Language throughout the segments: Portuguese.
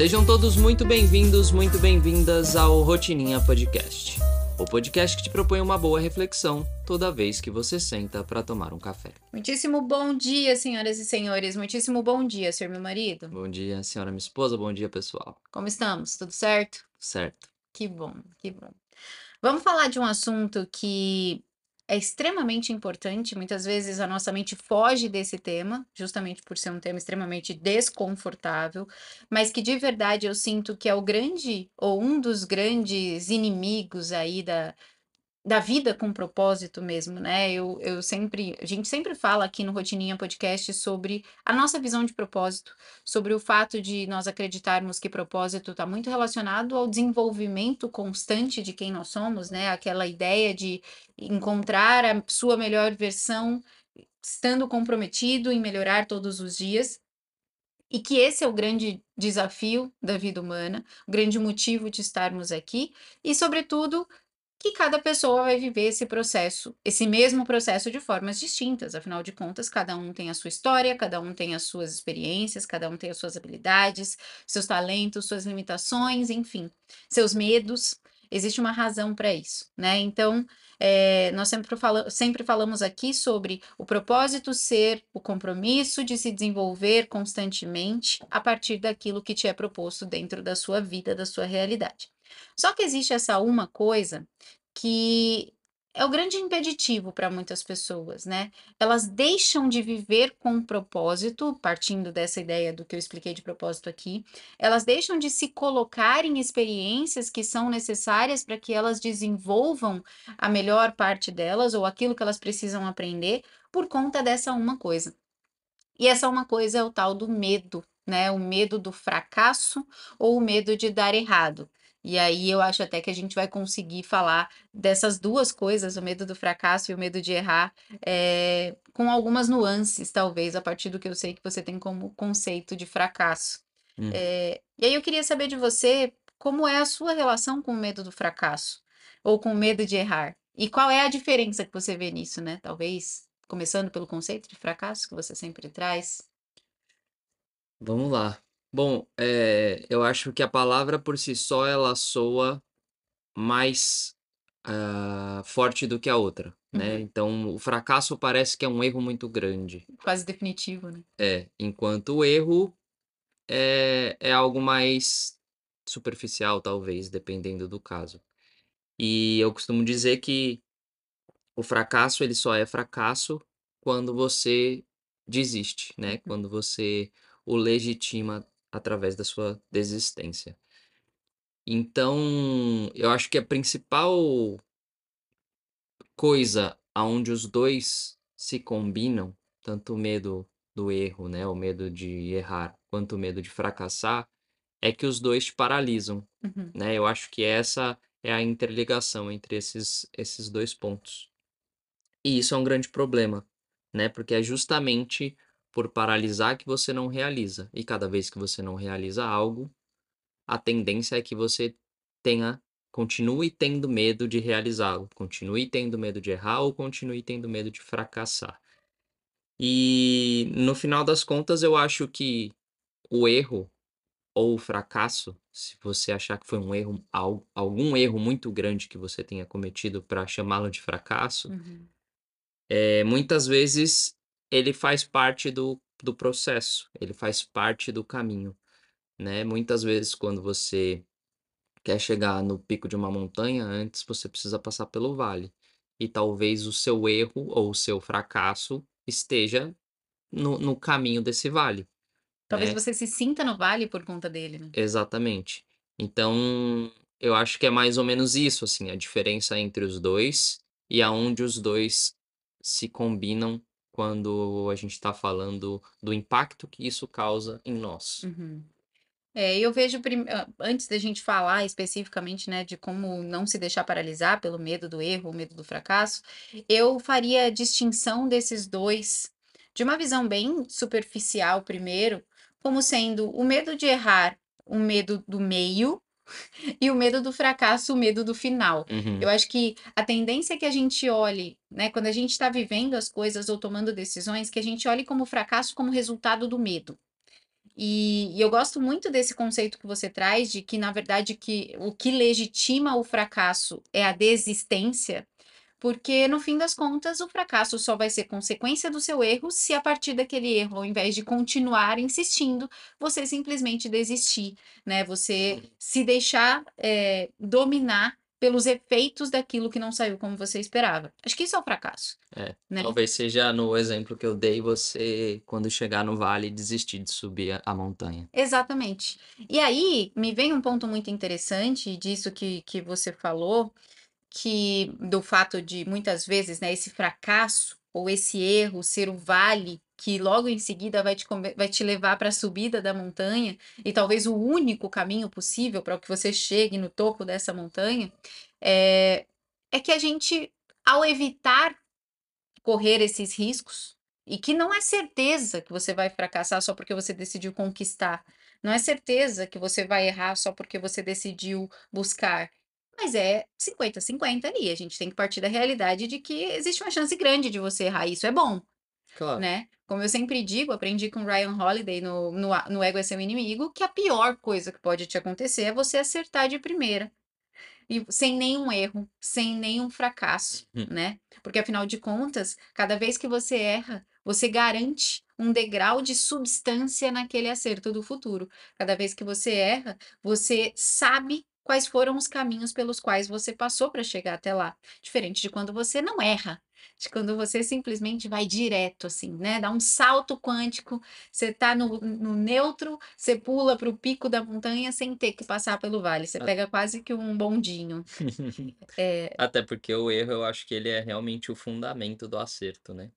Sejam todos muito bem-vindos, muito bem-vindas ao Rotininha Podcast. O podcast que te propõe uma boa reflexão toda vez que você senta para tomar um café. Muitíssimo bom dia, senhoras e senhores. Muitíssimo bom dia, senhor meu marido. Bom dia, senhora minha esposa. Bom dia, pessoal. Como estamos? Tudo certo? Certo. Que bom, que bom. Vamos falar de um assunto que é extremamente importante. Muitas vezes a nossa mente foge desse tema, justamente por ser um tema extremamente desconfortável, mas que de verdade eu sinto que é o grande ou um dos grandes inimigos aí da, da vida com propósito mesmo, né? Eu, eu sempre, a gente sempre fala aqui no Rotininha Podcast sobre a nossa visão de propósito, sobre o fato de nós acreditarmos que propósito está muito relacionado ao desenvolvimento constante de quem nós somos, né? Aquela ideia de encontrar a sua melhor versão, estando comprometido em melhorar todos os dias. E que esse é o grande desafio da vida humana, o grande motivo de estarmos aqui, e, sobretudo, que cada pessoa vai viver esse processo, esse mesmo processo de formas distintas. Afinal de contas, cada um tem a sua história, cada um tem as suas experiências, cada um tem as suas habilidades, seus talentos, suas limitações, enfim, seus medos. Existe uma razão para isso, né? Então, é, nós sempre, fala, sempre falamos aqui sobre o propósito ser o compromisso de se desenvolver constantemente a partir daquilo que te é proposto dentro da sua vida, da sua realidade. Só que existe essa uma coisa que é o grande impeditivo para muitas pessoas, né? Elas deixam de viver com propósito, partindo dessa ideia do que eu expliquei de propósito aqui, elas deixam de se colocar em experiências que são necessárias para que elas desenvolvam a melhor parte delas ou aquilo que elas precisam aprender por conta dessa uma coisa. E essa uma coisa é o tal do medo, né? O medo do fracasso ou o medo de dar errado. E aí eu acho até que a gente vai conseguir falar dessas duas coisas, o medo do fracasso e o medo de errar, é, com algumas nuances, talvez, a partir do que eu sei que você tem como conceito de fracasso. Hum. É, e aí eu queria saber de você como é a sua relação com o medo do fracasso ou com o medo de errar. E qual é a diferença que você vê nisso, né? Talvez começando pelo conceito de fracasso que você sempre traz. Vamos lá. Bom, eh, eu acho que a palavra por si só ela soa mais, ah, forte do que a outra, né. Uhum. Então o fracasso parece que é um erro muito grande. Quase definitivo, né. É, enquanto o erro é é algo mais superficial, talvez, dependendo do caso. E eu costumo dizer que o fracasso, ele só é fracasso quando você desiste, né, uhum. quando você o legitima através da sua desistência. Então, eu acho que a principal coisa aonde os dois se combinam, tanto o medo do erro, né, o medo de errar, quanto o medo de fracassar, é que os dois te paralisam, uhum. né? Eu acho que essa é a interligação entre esses esses dois pontos. E isso é um grande problema, né? Porque é justamente por paralisar que você não realiza. E cada vez que você não realiza algo, a tendência é que você tenha continue tendo medo de realizá-lo, continue tendo medo de errar ou continue tendo medo de fracassar. E no final das contas, eu acho que o erro ou o fracasso, se você achar que foi um erro, algum erro muito grande que você tenha cometido para chamá-lo de fracasso, uhum. é, muitas vezes ele faz parte do, do processo, ele faz parte do caminho, né? Muitas vezes quando você quer chegar no pico de uma montanha, antes você precisa passar pelo vale. E talvez o seu erro ou o seu fracasso esteja no, no caminho desse vale. Talvez né? você se sinta no vale por conta dele, né? Exatamente. Então, eu acho que é mais ou menos isso, assim, a diferença entre os dois e aonde os dois se combinam quando a gente está falando do impacto que isso causa em nós. Uhum. É, eu vejo, antes da gente falar especificamente, né, de como não se deixar paralisar pelo medo do erro, o medo do fracasso, eu faria a distinção desses dois, de uma visão bem superficial primeiro, como sendo o medo de errar, o medo do meio, e o medo do fracasso, o medo do final. Uhum. Eu acho que a tendência é que a gente olhe, né, quando a gente está vivendo as coisas ou tomando decisões, que a gente olhe como fracasso como resultado do medo. E, e, eu gosto muito desse conceito que você traz de que, na verdade, que o que legitima o fracasso é a desistência, porque no fim das contas o fracasso só vai ser consequência do seu erro se a partir daquele erro, ao invés de continuar insistindo, você simplesmente desistir, né? Você se deixar é, dominar pelos efeitos daquilo que não saiu como você esperava. Acho que isso é o fracasso. É, né? Talvez seja no exemplo que eu dei, você, quando chegar no vale, desistir de subir a, a montanha. Exatamente. E aí, me vem um ponto muito interessante disso que, que você falou, que do fato de muitas vezes, né, esse fracasso ou esse erro ser o vale que logo em seguida vai te, vai te levar para a subida da montanha, e talvez o único caminho possível para que você chegue no topo dessa montanha, é, é que a gente, ao evitar correr esses riscos, e que não é certeza que você vai fracassar só porque você decidiu conquistar, não é certeza que você vai errar só porque você decidiu buscar. Mas é 50-50 ali. A gente tem que partir da realidade de que existe uma chance grande de você errar. Isso é bom. Claro. Né? Como eu sempre digo, aprendi com Ryan Holiday no, no, no Ego é Seu Inimigo, que a pior coisa que pode te acontecer é você acertar de primeira. E sem nenhum erro, sem nenhum fracasso, uhum. né? Porque afinal de contas, cada vez que você erra, você garante um degrau de substância naquele acerto do futuro. Cada vez que você erra, você sabe quais foram os caminhos pelos quais você passou para chegar até lá. Diferente de quando você não erra, de quando você simplesmente vai direto, assim, né? Dá um salto quântico, você tá no, no neutro, você pula para o pico da montanha sem ter que passar pelo vale. Você pega quase que um bondinho. é... Até porque o erro, eu acho que ele é realmente o fundamento do acerto, né?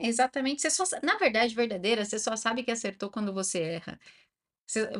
Exatamente. Você só, na verdade verdadeira, você só sabe que acertou quando você erra.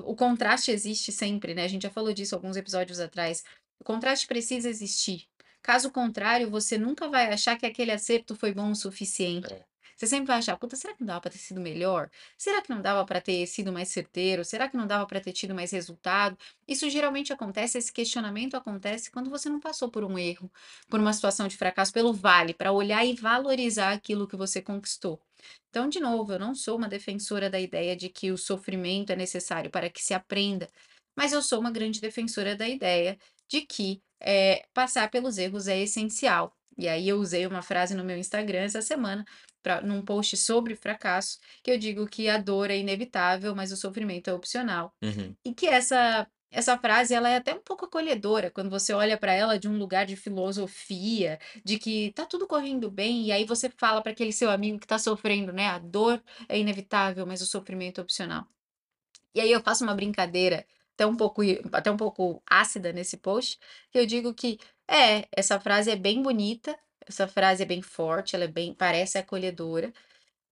O contraste existe sempre, né? A gente já falou disso alguns episódios atrás. O contraste precisa existir. Caso contrário, você nunca vai achar que aquele acerto foi bom o suficiente. É. Você sempre vai achar, puta, será que não dava para ter sido melhor? Será que não dava para ter sido mais certeiro? Será que não dava para ter tido mais resultado? Isso geralmente acontece, esse questionamento acontece quando você não passou por um erro, por uma situação de fracasso, pelo vale, para olhar e valorizar aquilo que você conquistou. Então, de novo, eu não sou uma defensora da ideia de que o sofrimento é necessário para que se aprenda, mas eu sou uma grande defensora da ideia de que é, passar pelos erros é essencial. E aí eu usei uma frase no meu Instagram essa semana pra, num post sobre fracasso, que eu digo que a dor é inevitável, mas o sofrimento é opcional. Uhum. E que essa essa frase ela é até um pouco acolhedora quando você olha para ela de um lugar de filosofia, de que tá tudo correndo bem e aí você fala para aquele seu amigo que tá sofrendo, né? A dor é inevitável, mas o sofrimento é opcional. E aí eu faço uma brincadeira até um pouco até um pouco ácida nesse post, que eu digo que é, essa frase é bem bonita, essa frase é bem forte, ela é bem, parece acolhedora,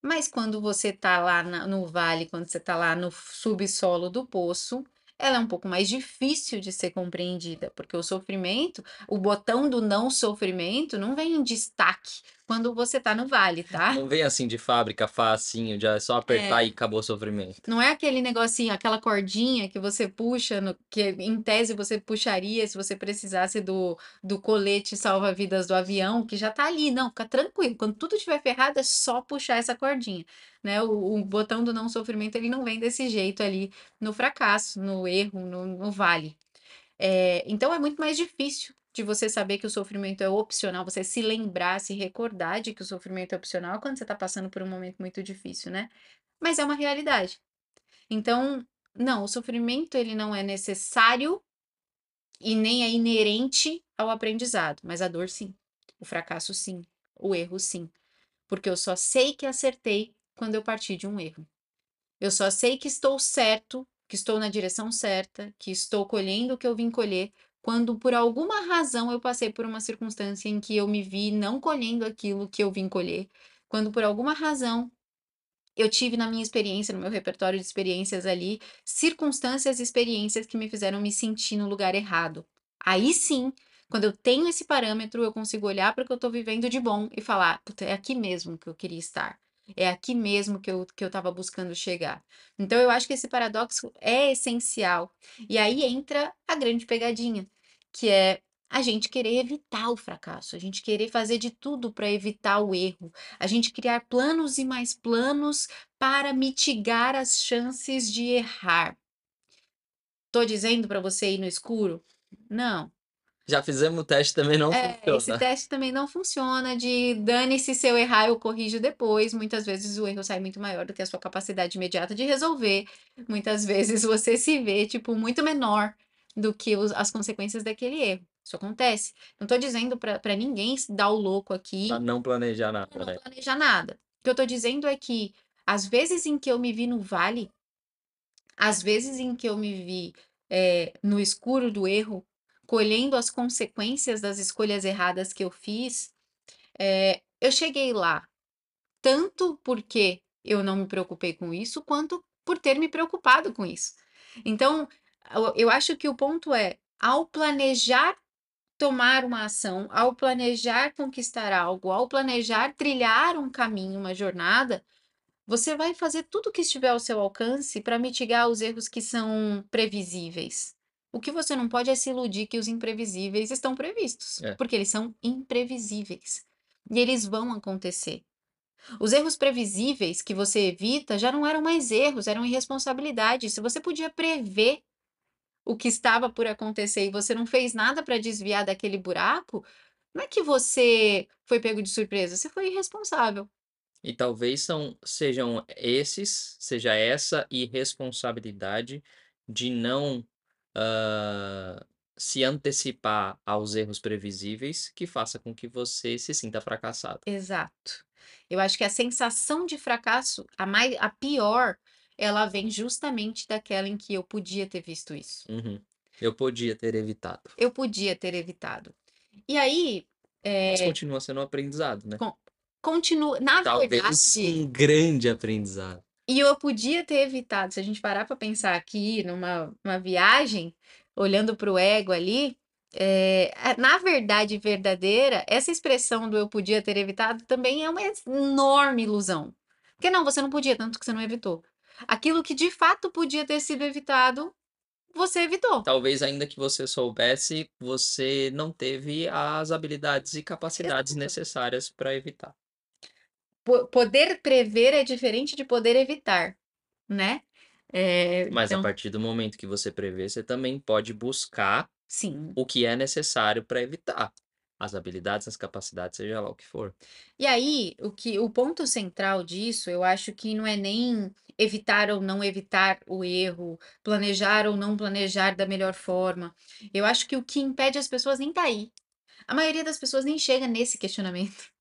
mas quando você tá lá na, no vale, quando você tá lá no subsolo do poço, ela é um pouco mais difícil de ser compreendida, porque o sofrimento, o botão do não sofrimento não vem em destaque quando você tá no vale, tá? Não vem assim de fábrica, facinho, já é só apertar é. e acabou o sofrimento. Não é aquele negocinho, aquela cordinha que você puxa, no, que em tese você puxaria se você precisasse do, do colete salva-vidas do avião, que já tá ali. Não, fica tranquilo. Quando tudo estiver ferrado, é só puxar essa cordinha. Né? O, o botão do não sofrimento, ele não vem desse jeito ali no fracasso, no erro, no, no vale. É, então é muito mais difícil de você saber que o sofrimento é opcional, você se lembrar, se recordar de que o sofrimento é opcional quando você está passando por um momento muito difícil, né? Mas é uma realidade. Então, não, o sofrimento ele não é necessário e nem é inerente ao aprendizado, mas a dor sim, o fracasso sim, o erro sim, porque eu só sei que acertei quando eu parti de um erro. Eu só sei que estou certo, que estou na direção certa, que estou colhendo o que eu vim colher quando por alguma razão eu passei por uma circunstância em que eu me vi não colhendo aquilo que eu vim colher, quando por alguma razão eu tive na minha experiência, no meu repertório de experiências ali, circunstâncias e experiências que me fizeram me sentir no lugar errado. Aí sim, quando eu tenho esse parâmetro, eu consigo olhar para o que eu estou vivendo de bom e falar, é aqui mesmo que eu queria estar. É aqui mesmo que eu que eu estava buscando chegar. Então eu acho que esse paradoxo é essencial. E aí entra a grande pegadinha, que é a gente querer evitar o fracasso, a gente querer fazer de tudo para evitar o erro, a gente criar planos e mais planos para mitigar as chances de errar. Tô dizendo para você ir no escuro? Não. Já fizemos o teste, também não É, esse funciona. teste também não funciona de dane-se se eu errar, eu corrijo depois. Muitas vezes o erro sai muito maior do que a sua capacidade imediata de resolver. Muitas vezes você se vê, tipo, muito menor do que os, as consequências daquele erro. Isso acontece. Não tô dizendo para ninguém se dar o louco aqui, Pra não planejar nada, não né? planejar nada. O que eu tô dizendo é que às vezes em que eu me vi no vale, às vezes em que eu me vi eh, no escuro do erro, colhendo as consequências das escolhas erradas que eu fiz, eh, eu cheguei lá tanto porque eu não me preocupei com isso, quanto por ter me preocupado com isso. Então, eu acho que o ponto é, ao planejar tomar uma ação, ao planejar conquistar algo, ao planejar trilhar um caminho, uma jornada, você vai fazer tudo o que estiver ao seu alcance para mitigar os erros que são previsíveis. O que você não pode é se iludir que os imprevisíveis estão previstos, É. porque eles são imprevisíveis. E eles vão acontecer. Os erros previsíveis que você evita já não eram mais erros, eram irresponsabilidades. Se você podia prever o que estava por acontecer e você não fez nada para desviar daquele buraco, não é que você foi pego de surpresa, você foi irresponsável. E talvez são sejam esses seja essa irresponsabilidade de não, hã, se antecipar aos erros previsíveis, que faça com que você se sinta fracassado. Exato. Eu acho que a sensação de fracasso, a mai a pior, ela vem justamente daquela em que eu podia ter visto isso. Uhum. Eu podia ter evitado. Eu podia ter evitado. E aí, Mas eh continua sendo um aprendizado, né? con continua na Talvez verdade um grande aprendizado. E eu podia ter evitado, se a gente parar para pensar aqui numa uma viagem, olhando para o ego ali, eh, na verdade verdadeira, essa expressão do "eu podia ter evitado" também é uma enorme ilusão. Porque não, você não podia, tanto que você não evitou. Aquilo que de fato podia ter sido evitado, você evitou. Talvez ainda que você soubesse, você não teve as habilidades e capacidades Exato. necessárias para evitar. Po poder prever é diferente de poder evitar, né. Eh, Mas a então partir do momento que você prevê, você também pode buscar Sim. o que é necessário para evitar. As habilidades, as capacidades, seja lá o que for. E aí, o que o ponto central disso, eu acho que não é nem evitar ou não evitar o erro, planejar ou não planejar da melhor forma. Eu acho que o que impede as pessoas nem tá aí. A maioria das pessoas nem chega nesse questionamento.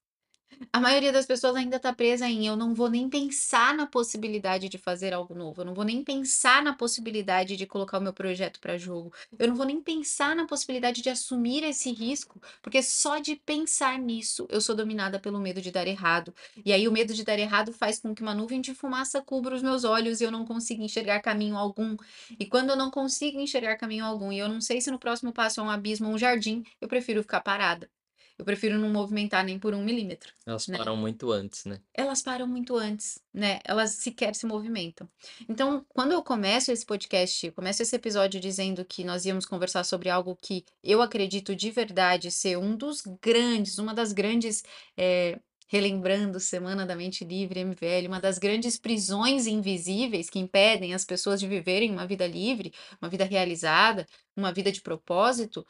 A maioria das pessoas ainda tá presa em: "Eu não vou nem pensar na possibilidade de fazer algo novo, eu não vou nem pensar na possibilidade de colocar o meu projeto para jogo, eu não vou nem pensar na possibilidade de assumir esse risco, porque só de pensar nisso eu sou dominada pelo medo de dar errado". E aí o medo de dar errado faz com que uma nuvem de fumaça cubra os meus olhos e eu não consiga enxergar caminho algum. E quando eu não consigo enxergar caminho algum e eu não sei se no próximo passo é um abismo ou um jardim, eu prefiro ficar parada. Eu prefiro não movimentar nem por 1 milímetro, Elas né. param muito antes, né. Elas param muito antes, né, elas sequer se movimentam. Então, quando eu começo esse podcast, começo esse episódio dizendo que nós íamos conversar sobre algo que eu acredito de verdade ser um dos grandes uma das grandes, eh, relembrando Semana da Mente Livre MVL, uma das grandes prisões invisíveis que impedem as pessoas de viverem uma vida livre, uma vida realizada, uma vida de propósito,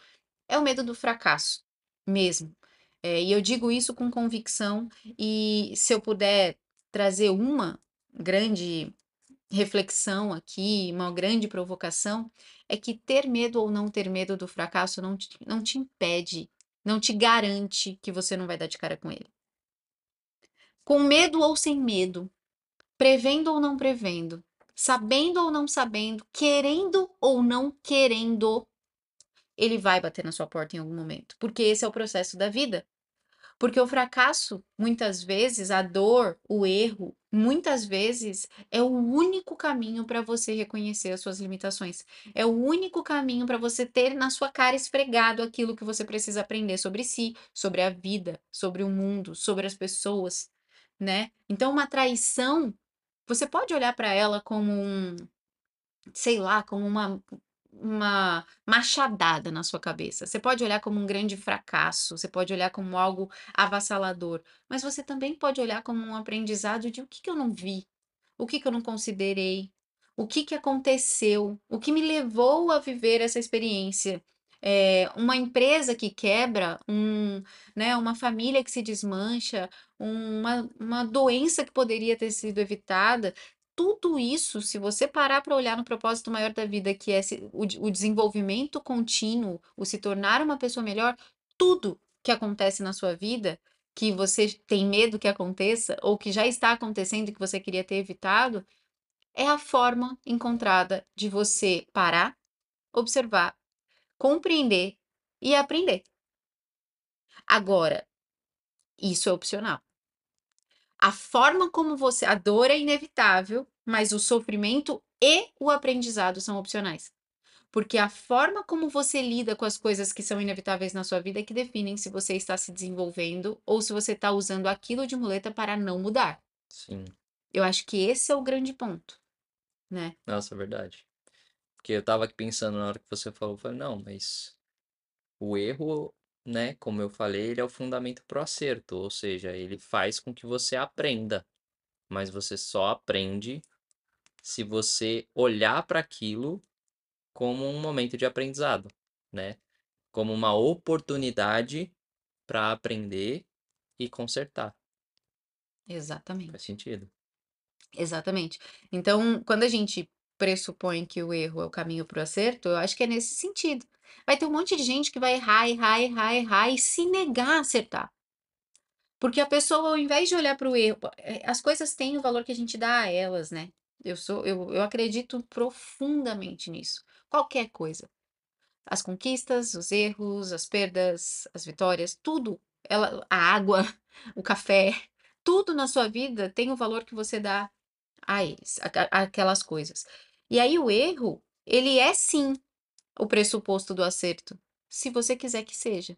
é o medo do fracasso, mesmo. Eh, e eu digo isso com convicção e se eu puder trazer uma grande reflexão aqui, uma grande provocação, é que ter medo ou não ter medo do fracasso não te não te impede, não te garante que você não vai dar de cara com ele. Com medo ou sem medo, prevendo ou não prevendo, sabendo ou não sabendo, querendo ou não querendo, ele vai bater na sua porta em algum momento, porque esse é o processo da vida. Porque o fracasso, muitas vezes, a dor, o erro, muitas vezes, é o único caminho para você reconhecer as suas limitações. É o único caminho para você ter na sua cara esfregado aquilo que você precisa aprender sobre si, sobre a vida, sobre o mundo, sobre as pessoas, né. Então uma traição, você pode olhar para ela como um sei lá, como uma uma machadada na sua cabeça. Você pode olhar como um grande fracasso, você pode olhar como algo avassalador, mas você também pode olhar como um aprendizado de o que que eu não vi, o que que eu não considerei, o que que aconteceu, o que me levou a viver essa experiência. Eh, uma empresa que quebra, um né, uma família que se desmancha, uma uma doença que poderia ter sido evitada, tudo isso, se você parar para olhar no propósito maior da vida, que é o desenvolvimento contínuo, o se tornar uma pessoa melhor, tudo que acontece na sua vida, que você tem medo que aconteça, ou que já está acontecendo e que você queria ter evitado, é a forma encontrada de você parar, observar, compreender e aprender. Agora, isso é opcional. A forma como você a dor é inevitável, mas o sofrimento e o aprendizado são opcionais. Porque a forma como você lida com as coisas que são inevitáveis na sua vida é que definem se você está se desenvolvendo ou se você está usando aquilo de muleta para não mudar. Sim. Eu acho que esse é o grande ponto, né? Nossa, é verdade. Porque eu estava aqui pensando na hora que você falou, eu falei, não, mas o erro, né, como eu falei, ele é o fundamento para o acerto, ou seja, ele faz com que você aprenda, mas você só aprende se você olhar para aquilo como um momento de aprendizado, né? Como uma oportunidade para aprender e consertar. Exatamente. Faz sentido. Exatamente. Então, quando a gente pressupõe que o erro é o caminho para o acerto, eu acho que é nesse sentido. Vai ter um monte de gente que vai errar, errar, errar, errar e se negar a acertar. Porque a pessoa, ao invés de olhar para o erro, eh, as coisas têm o valor que a gente dá a elas, né? Eu sou, eu, eu acredito profundamente nisso. Qualquer coisa. As conquistas, os erros, as perdas, as vitórias, tudo. Ela, a água, o café, tudo na sua vida tem o valor que você dá a eles, aquelas coisas. E aí o erro, ele é sim o pressuposto do acerto, se você quiser que seja.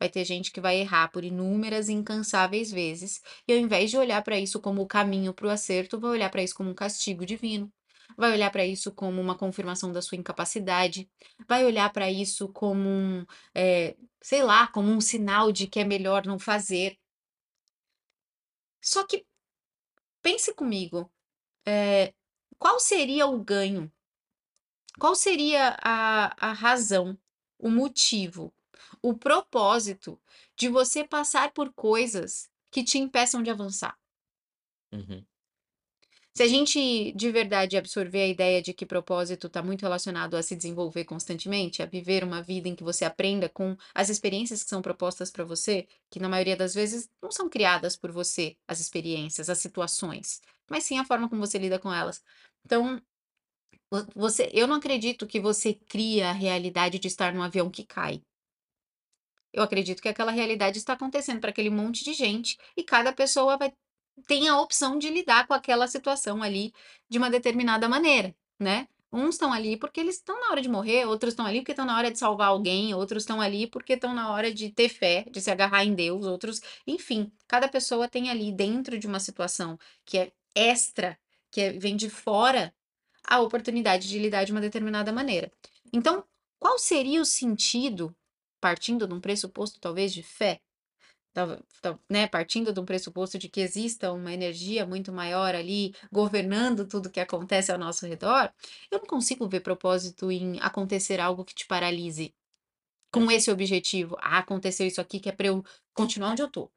Vai ter gente que vai errar por inúmeras incansáveis vezes, e ao invés de olhar para isso como o caminho para o acerto, vai olhar para isso como um castigo divino. Vai olhar para isso como uma confirmação da sua incapacidade, vai olhar para isso como um, eh, sei lá, como um sinal de que é melhor não fazer. Só que pense comigo, eh, qual seria o ganho? Qual seria a, a razão, o motivo, o propósito de você passar por coisas que te impeçam de avançar? Uhum. Se a gente de verdade absorver a ideia de que propósito está muito relacionado a se desenvolver constantemente, a viver uma vida em que você aprenda com as experiências que são propostas para você, que na maioria das vezes não são criadas por você, as experiências, as situações, mas sim a forma como você lida com elas. Então, vo- você, eu não acredito que você cria a realidade de estar num avião que cai. Eu acredito que aquela realidade está acontecendo para aquele monte de gente e cada pessoa vai tem a opção de lidar com aquela situação ali de uma determinada maneira, né. Uns estão ali porque eles estão na hora de morrer, outros estão ali porque estão na hora de salvar alguém, outros estão ali porque estão na hora de ter fé, de se agarrar em Deus, outros enfim, cada pessoa tem ali dentro de uma situação que é extra, que é vem de fora, a oportunidade de lidar de uma determinada maneira. Então, qual seria o sentido, partindo de um pressuposto talvez de fé, né, partindo de um pressuposto de que exista uma energia muito maior ali, governando tudo que acontece ao nosso redor, eu não consigo ver propósito em acontecer algo que te paralise, com esse objetivo. "Ah, aconteceu isso aqui que é para eu continuar onde eu tô.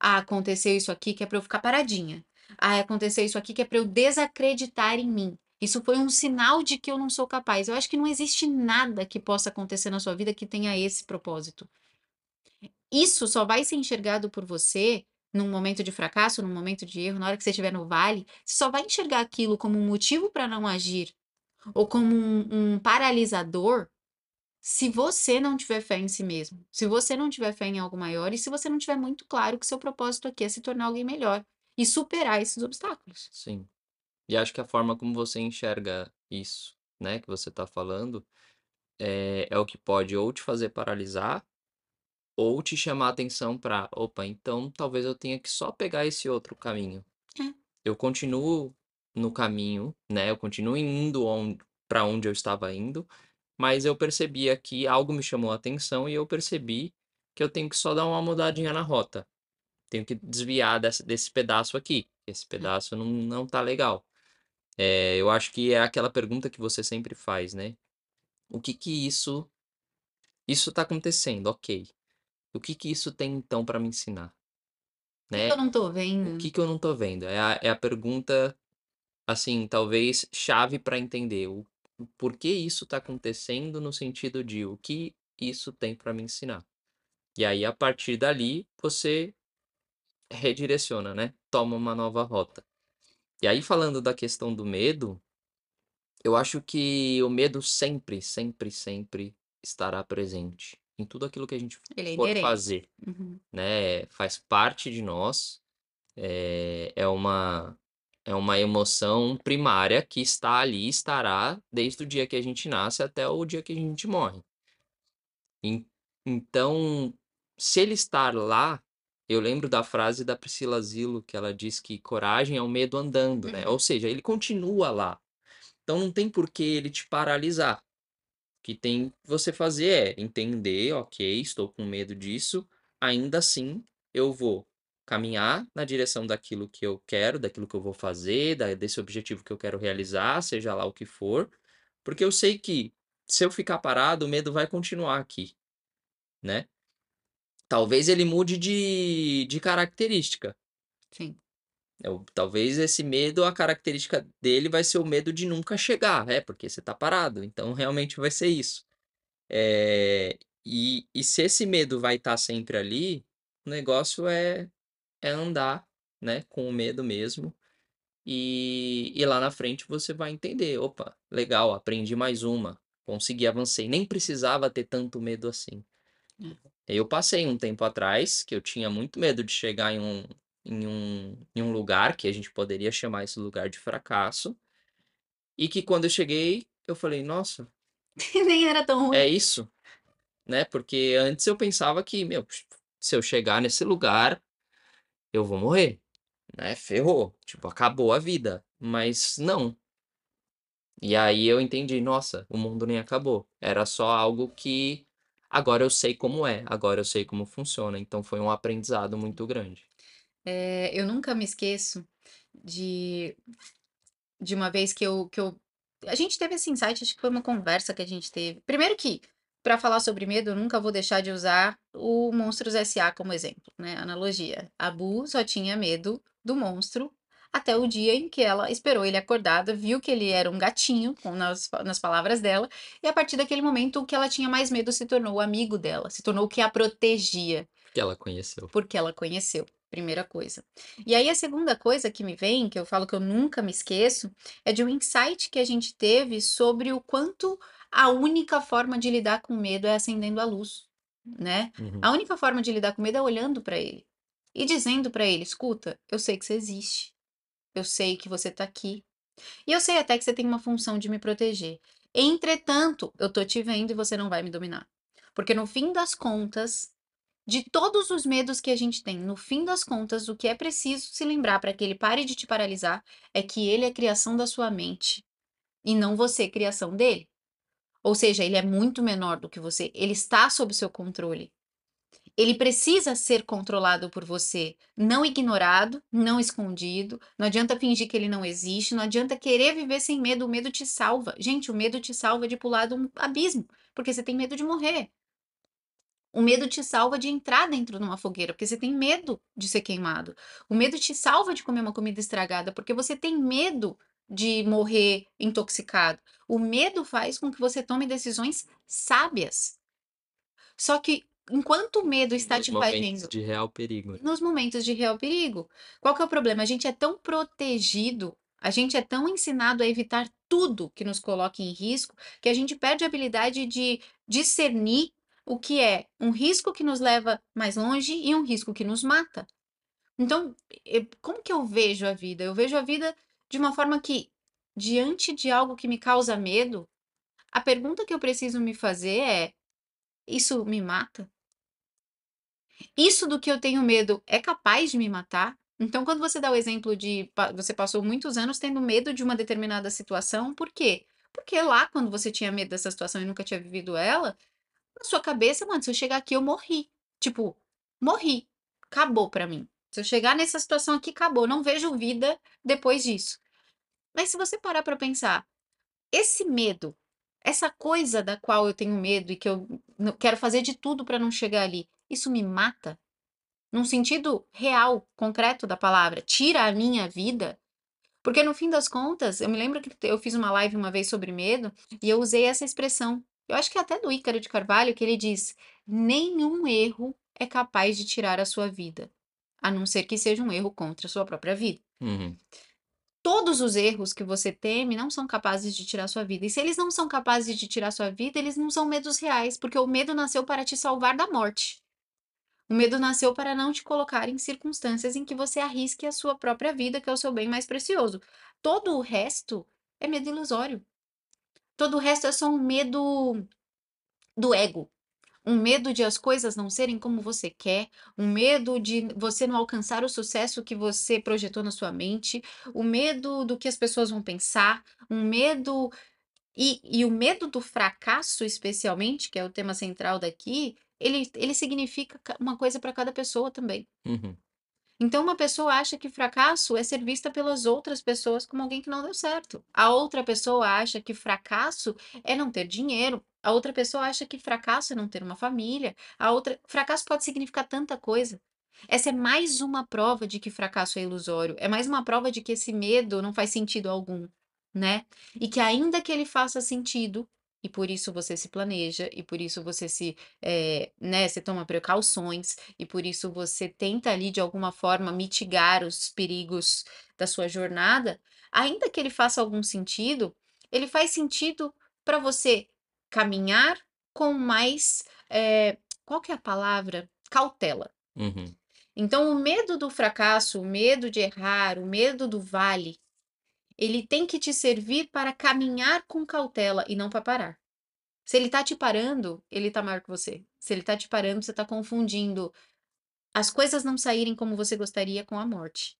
Ah, aconteceu isso aqui que é para eu ficar paradinha. Ah, aconteceu isso aqui que é para eu desacreditar em mim. Isso foi um sinal de que eu não sou capaz". Eu acho que não existe nada que possa acontecer na sua vida que tenha esse propósito. Isso só vai ser enxergado por você num momento de fracasso, num momento de erro, na hora que você estiver no vale, você só vai enxergar aquilo como um motivo para não agir ou como um, um paralisador se você não tiver fé em si mesmo, se você não tiver fé em algo maior e se você não tiver muito claro que seu propósito aqui é se tornar alguém melhor e superar esses obstáculos. Sim. E acho que a forma como você enxerga isso, né, que você tá falando, é, é o que pode ou te fazer paralisar, ou te chamar a atenção para, opa, então talvez eu tenha que só pegar esse outro caminho. É. Eu continuo no caminho, né? Eu continuo indo para onde eu estava indo, mas eu percebia que algo me chamou a atenção e eu percebi que eu tenho que só dar uma mudadinha na rota. Tenho que desviar desse, desse pedaço aqui. Esse pedaço não, não tá legal. É, eu acho que é aquela pergunta que você sempre faz, né? O que que isso isso tá acontecendo, ok. O que que isso tem então para me ensinar? O que, eu Né? não tô O vendo? que que eu não tô vendo? É a, é a pergunta, assim, talvez chave para entender o, o porquê isso tá acontecendo no sentido de o que isso tem para me ensinar. E aí, a partir dali, você redireciona, né? Toma uma nova rota. E aí, falando da questão do medo, eu acho que o medo sempre, sempre, sempre estará presente em tudo aquilo que a gente é for fazer, Uhum. né? Faz parte de nós, é, é uma é uma emoção primária que está ali, estará desde o dia que a gente nasce até o dia que a gente morre. En- Então, se ele estar lá, eu lembro da frase da Priscila Zillo, que ela diz que coragem é o medo andando, né? Uhum. Ou seja, ele continua lá. Então não tem por que ele te paralisar. O que tem que você fazer é entender, ok, estou com medo disso, ainda assim eu vou caminhar na direção daquilo que eu quero, daquilo que eu vou fazer, desse objetivo que eu quero realizar, seja lá o que for, porque eu sei que se eu ficar parado, o medo vai continuar aqui, né? Talvez ele mude de, de característica. Sim. Eu- talvez esse medo, a característica dele vai ser o medo de nunca chegar, é, porque você tá parado, então realmente vai ser isso. É, e, e se esse medo vai estar sempre ali, o negócio é, é andar, né, com o medo mesmo. E, e lá na frente você vai entender, opa, legal, aprendi mais uma, consegui, avancei, nem precisava ter tanto medo assim. Eu passei um tempo atrás que eu tinha muito medo de chegar em um, em um, em um lugar que a gente poderia chamar esse lugar de fracasso. E que quando eu cheguei, eu falei, nossa, Nem era tão ruim. é isso, né? Porque antes eu pensava que, meu, se eu chegar nesse lugar, eu vou morrer, né? Ferrou, tipo, acabou a vida. Mas não. E aí eu entendi, nossa, o mundo nem acabou. Era só algo que agora eu sei como é, agora eu sei como funciona. Então foi um aprendizado muito grande. É, eu nunca me esqueço de, de uma vez que eu, que eu. A gente teve esse insight, acho que foi uma conversa que a gente teve. Primeiro que, para falar sobre medo, eu nunca vou deixar de usar o Monstros S.A. como exemplo, né? Analogia. A Bu só tinha medo do monstro até o dia em que ela esperou ele acordada, viu que ele era um gatinho, nas, nas palavras dela, e a partir daquele momento o que ela tinha mais medo se tornou o amigo dela, se tornou o que a protegia Que ela conheceu. porque ela conheceu, primeira coisa. E aí a segunda coisa que me vem, que eu falo que eu nunca me esqueço, é de um insight que a gente teve sobre o quanto a única forma de lidar com medo é acendendo a luz, né? Uhum. A única forma de lidar com medo é olhando para ele e dizendo para ele, escuta, eu sei que você existe. Eu sei que você tá aqui. E eu sei até que você tem uma função de me proteger. Entretanto, eu tô te vendo e você não vai me dominar. Porque no fim das contas, de todos os medos que a gente tem, no fim das contas, o que é preciso se lembrar para que ele pare de te paralisar é que ele é criação da sua mente e não você criação dele. Ou seja, ele é muito menor do que você, ele está sob seu controle. Ele precisa ser controlado por você, não ignorado, não escondido. Não adianta fingir que ele não existe, não adianta querer viver sem medo, o medo te salva. Gente, o medo te salva de pular de um abismo, porque você tem medo de morrer. O medo te salva de entrar dentro de uma fogueira, porque você tem medo de ser queimado. O medo te salva de comer uma comida estragada, porque você tem medo de morrer intoxicado. O medo faz com que você tome decisões sábias. Só que enquanto o medo está Nos te momentos fazendo de real perigo. né? nos momentos de real perigo. Qual que é o problema? A gente é tão protegido, a gente é tão ensinado a evitar tudo que nos coloque em risco, que a gente perde a habilidade de discernir o que é um risco que nos leva mais longe e um risco que nos mata. Então, como que eu vejo a vida? Eu vejo a vida de uma forma que, diante de algo que me causa medo, a pergunta que eu preciso me fazer é: isso me mata? Isso do que eu tenho medo é capaz de me matar? Então, quando você dá o exemplo de você passou muitos anos tendo medo de uma determinada situação, por quê? Porque lá, quando você tinha medo dessa situação e nunca tinha vivido ela, na sua cabeça, mano, se eu chegar aqui, eu morri. Tipo, morri. Acabou pra mim. Se eu chegar nessa situação aqui, acabou. Não vejo vida depois disso. Mas se você parar pra pensar, esse medo, essa coisa da qual eu tenho medo e que eu quero fazer de tudo para não chegar ali, isso me mata? Num sentido real, concreto da palavra, tira a minha vida? Porque no fim das contas, eu me lembro que eu fiz uma live uma vez sobre medo e eu usei essa expressão. Eu acho que é até do Ícaro de Carvalho, que ele diz: nenhum erro é capaz de tirar a sua vida, a não ser que seja um erro contra a sua própria vida. Uhum. Todos os erros que você teme não são capazes de tirar a sua vida. E se eles não são capazes de tirar a sua vida, eles não são medos reais, porque o medo nasceu para te salvar da morte. O medo nasceu para não te colocar em circunstâncias em que você arrisque a sua própria vida, que é o seu bem mais precioso. Todo o resto é medo ilusório. Todo o resto é só um medo do ego. Um medo de as coisas não serem como você quer, um medo de você não alcançar o sucesso que você projetou na sua mente, o medo do que as pessoas vão pensar, um medo. E, e o medo do fracasso, especialmente, que é o tema central daqui, ele, ele significa uma coisa para cada pessoa também. Uhum. Então, uma pessoa acha que fracasso é ser vista pelas outras pessoas como alguém que não deu certo. A outra pessoa acha que fracasso é não ter dinheiro. A outra pessoa acha que fracasso é não ter uma família. A outra, fracasso pode significar tanta coisa. Essa é mais uma prova de que fracasso é ilusório. É mais uma prova de que esse medo não faz sentido algum, né? E que ainda que ele faça sentido, e por isso você se planeja, e por isso você se, é, né, você toma precauções, e por isso você tenta ali de alguma forma mitigar os perigos da sua jornada, ainda que ele faça algum sentido, ele faz sentido para você caminhar com mais, é, qual que é a palavra? Cautela. Uhum. Então, o medo do fracasso, o medo de errar, o medo do vale, ele tem que te servir para caminhar com cautela e não para parar. Se ele está te parando, ele está maior que você. Se ele está te parando, você está confundindo as coisas não saírem como você gostaria com a morte.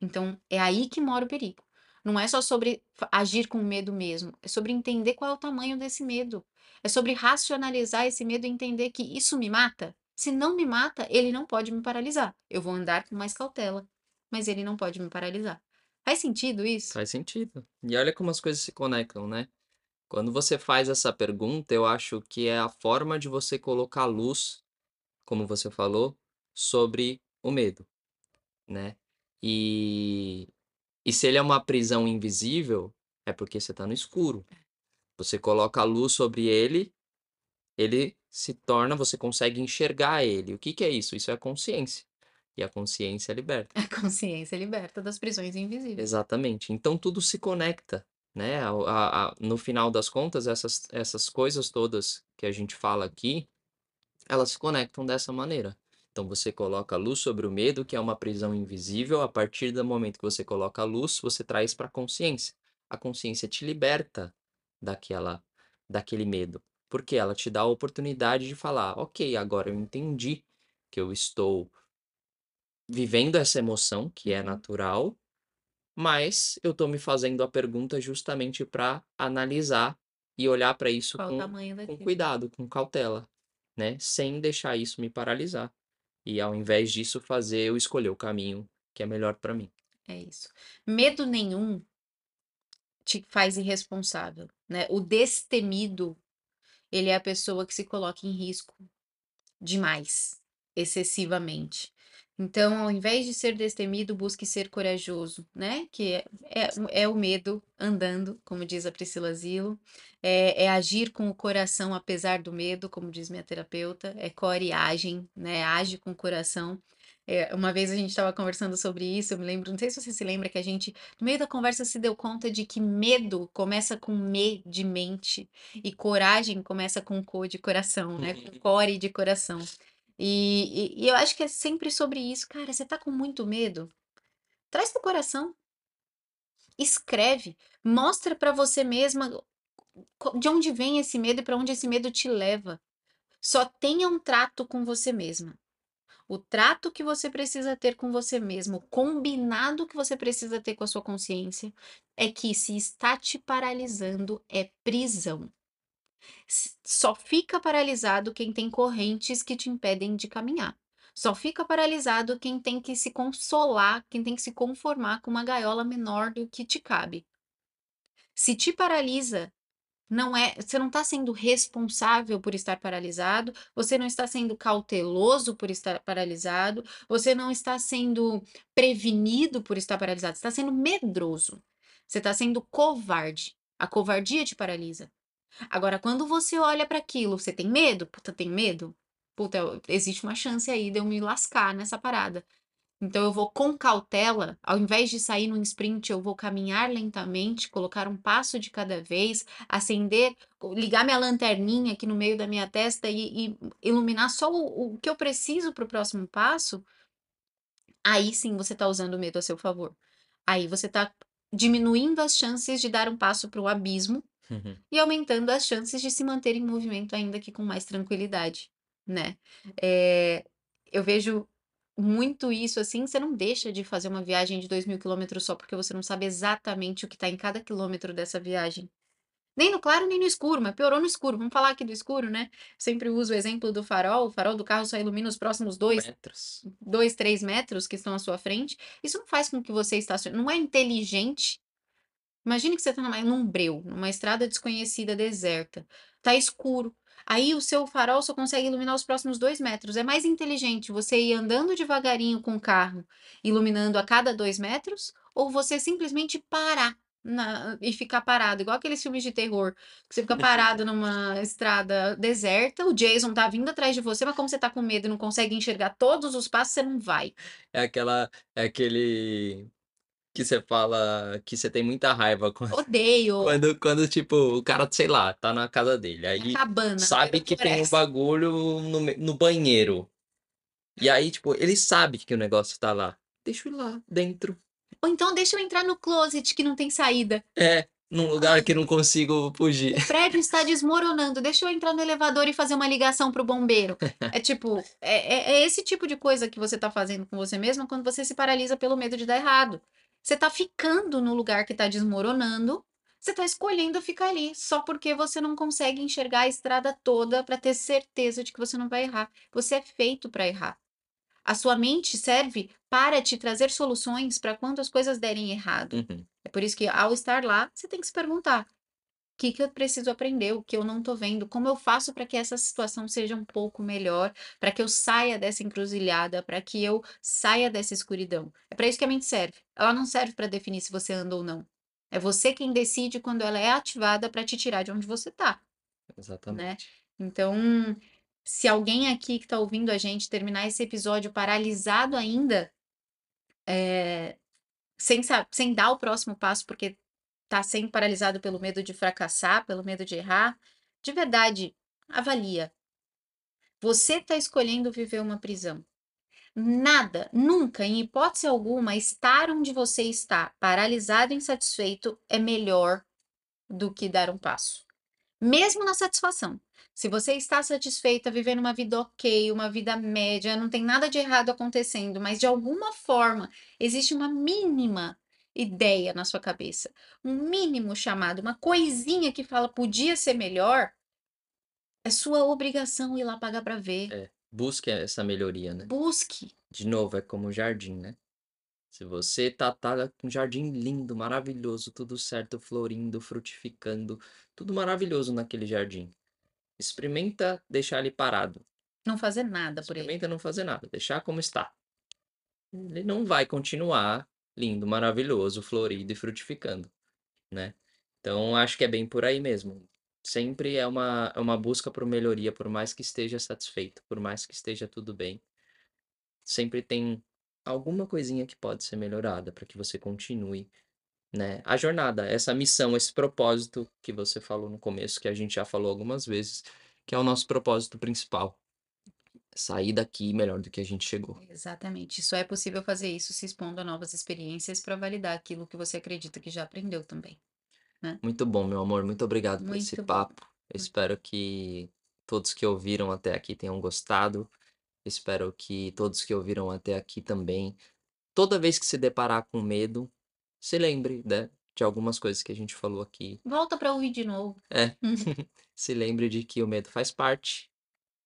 Então, é aí que mora o perigo. Não é só sobre agir com medo mesmo, é sobre entender qual é o tamanho desse medo. É sobre racionalizar esse medo e entender que isso me mata. Se não me mata, ele não pode me paralisar. Eu vou andar com mais cautela, mas ele não pode me paralisar. Faz sentido isso? Faz sentido. E olha como as coisas se conectam, né? Quando você faz essa pergunta, eu acho que é a forma de você colocar luz, como você falou, sobre o medo, né? E, e se ele é uma prisão invisível, é porque você está no escuro. Você coloca a luz sobre ele, ele se torna, você consegue enxergar ele. O que, que é isso? Isso é consciência. E a consciência liberta. A consciência liberta das prisões invisíveis. Exatamente. Então tudo se conecta, né? A, a, a, no final das contas, essas, essas coisas todas que a gente fala aqui, elas se conectam dessa maneira. Então você coloca a luz sobre o medo, que é uma prisão invisível. A partir do momento que você coloca a luz, você traz para a consciência. A consciência te liberta daquela, daquele medo, porque ela te dá a oportunidade de falar: ok, agora eu entendi que eu estou vivendo essa emoção, que é natural, mas eu estou me fazendo a pergunta justamente para analisar e olhar para isso com, com cuidado, com cautela, né? Sem deixar isso me paralisar. E ao invés disso, fazer eu escolher o caminho que é melhor para mim. É isso. Medo nenhum te faz irresponsável, né? O destemido, ele é a pessoa que se coloca em risco demais, excessivamente. Então, ao invés de ser destemido, busque ser corajoso, né? Que é, é, é o medo andando, como diz a Priscila Zilo. É, é, agir com o coração apesar do medo, como diz minha terapeuta. É coragem, né? Age com o coração. É, uma vez a gente estava conversando sobre isso, eu me lembro, não sei se você se lembra, que a gente, no meio da conversa, se deu conta de que medo começa com me de mente e coragem começa com co de coração, né? Com core de coração. E, e, e eu acho que é sempre sobre isso. Cara, você tá com muito medo? Traz pro coração. Escreve. Mostra para você mesma de onde vem esse medo e para onde esse medo te leva. Só tenha um trato com você mesma. o trato que você precisa ter com você mesmo, o combinado que você precisa ter com a sua consciência, é que se está te paralisando é prisão. Só fica paralisado quem tem correntes que te impedem de caminhar. Só fica paralisado quem tem que se consolar, quem tem que se conformar com uma gaiola menor do que te cabe. Se te paralisa, não é você não está sendo responsável por estar paralisado, você não está sendo cauteloso por estar paralisado, você não está sendo prevenido por estar paralisado, você está sendo medroso. Você está sendo covarde. A covardia te paralisa. Agora, quando você olha para aquilo, você tem medo? Puta, tem medo? Puta, existe uma chance aí de eu me lascar nessa parada. Então eu vou com cautela, ao invés de sair num sprint, eu vou caminhar lentamente, colocar um passo de cada vez, acender, ligar minha lanterninha aqui no meio da minha testa e, e iluminar só o, o que eu preciso para o próximo passo. Aí sim você está usando o medo a seu favor. Aí você está diminuindo as chances de dar um passo para o abismo Uhum. e aumentando as chances de se manter em movimento ainda que com mais tranquilidade, né. Eh, eu vejo muito isso, assim, você não deixa de fazer uma viagem de 2.000 quilômetros só porque você não sabe exatamente o que está em cada quilômetro dessa viagem. Nem no claro, nem no escuro, mas piorou no escuro. Vamos falar aqui do escuro, né. Sempre uso o exemplo do farol, o farol do carro só ilumina os próximos 2 Metros. 2, 3 metros que estão à sua frente. Isso não faz com que você estacione não é inteligente Imagine que você está num breu, numa estrada desconhecida, deserta, tá escuro, aí o seu farol só consegue iluminar os próximos 2 metros, é mais inteligente você ir andando devagarinho com o carro, iluminando a cada 2 metros, ou você simplesmente parar na e ficar parado, igual aqueles filmes de terror, que você fica parado numa estrada deserta, o Jason tá vindo atrás de você, mas como você tá com medo e não consegue enxergar todos os passos, você não vai. É aquela é aquele que você fala que você tem muita raiva quando Odeio quando quando, tipo, o cara, sei lá, tá na casa dele, aí cabana sabe que tem um bagulho no no banheiro. E aí, tipo, ele sabe que o negócio tá lá. Deixa eu ir lá dentro. Ou então deixa eu entrar no closet que não tem saída. É, num lugar que não consigo fugir. O prédio está desmoronando, deixa eu entrar no elevador e fazer uma ligação para o bombeiro. É tipo, é, é- é esse tipo de coisa que você está fazendo com você mesmo quando você se paralisa pelo medo de dar errado. Você está ficando no lugar que está desmoronando, você está escolhendo ficar ali, só porque você não consegue enxergar a estrada toda para ter certeza de que você não vai errar. Você é feito para errar. A sua mente serve para te trazer soluções para quando as coisas derem errado. Uhum. É por isso que ao estar lá, você tem que se perguntar: que que eu preciso aprender, o que eu não estou vendo, como eu faço para que essa situação seja um pouco melhor, para que eu saia dessa encruzilhada, para que eu saia dessa escuridão. É para isso que a mente serve. Ela não serve para definir se você anda ou não. É você quem decide quando ela é ativada para te tirar de onde você está. Exatamente. Então, se alguém aqui que está ouvindo a gente terminar esse episódio paralisado ainda, eh, sem, sem dar o próximo passo, porque está sendo paralisado pelo medo de fracassar, pelo medo de errar, de verdade, avalia. Você está escolhendo viver uma prisão. Nada, nunca, em hipótese alguma, estar onde você está, paralisado e insatisfeito, é melhor do que dar um passo. Mesmo na satisfação. Se você está satisfeita, vivendo uma vida ok, uma vida média, não tem nada de errado acontecendo, mas de alguma forma existe uma mínima ideia na sua cabeça, um mínimo chamado, uma coisinha que fala podia ser melhor, é sua obrigação ir lá pagar para ver. É, busque essa melhoria, né. Busque. De novo, é como o jardim, né. Se você tá tá com um jardim lindo, maravilhoso, tudo certo, florindo, frutificando, tudo maravilhoso naquele jardim. Experimenta deixar ele parado. Não fazer nada por ele. Experimenta não fazer nada, deixar como está. Ele não vai continuar lindo, maravilhoso, florido e frutificando, né. Então acho que é bem por aí mesmo. Sempre é uma é uma busca por melhoria, por mais que esteja satisfeito, por mais que esteja tudo bem, sempre tem alguma coisinha que pode ser melhorada para que você continue, né, a jornada, essa missão, esse propósito que você falou no começo, que a gente já falou algumas vezes, que é o nosso propósito principal. Sair daqui melhor do que a gente chegou. Exatamente. Só é possível fazer isso se expondo a novas experiências para validar aquilo que você acredita que já aprendeu também. Muito bom, meu amor, muito obrigado por esse Muito bom. papo. Eu espero que todos que ouviram até aqui tenham gostado. Espero que todos que ouviram até aqui também, toda vez que se deparar com medo, se lembre, né, de algumas coisas que a gente falou aqui. Volta para ouvir de novo. É. se lembre de que o medo faz parte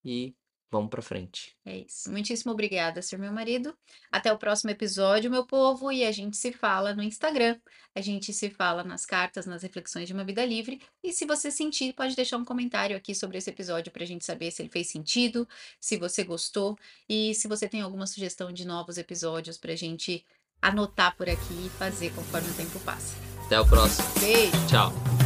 e vamos para frente. É isso. Muitíssimo obrigada, ser meu marido. Até o próximo episódio, meu povo, e a gente se fala no Instagram. A gente se fala nas cartas, nas reflexões de uma vida livre. E se você sentir, pode deixar um comentário aqui sobre esse episódio para a gente saber se ele fez sentido, se você gostou e se você tem alguma sugestão de novos episódios para a gente anotar por aqui e fazer conforme o tempo passa. Até o próximo. Beijo. Tchau.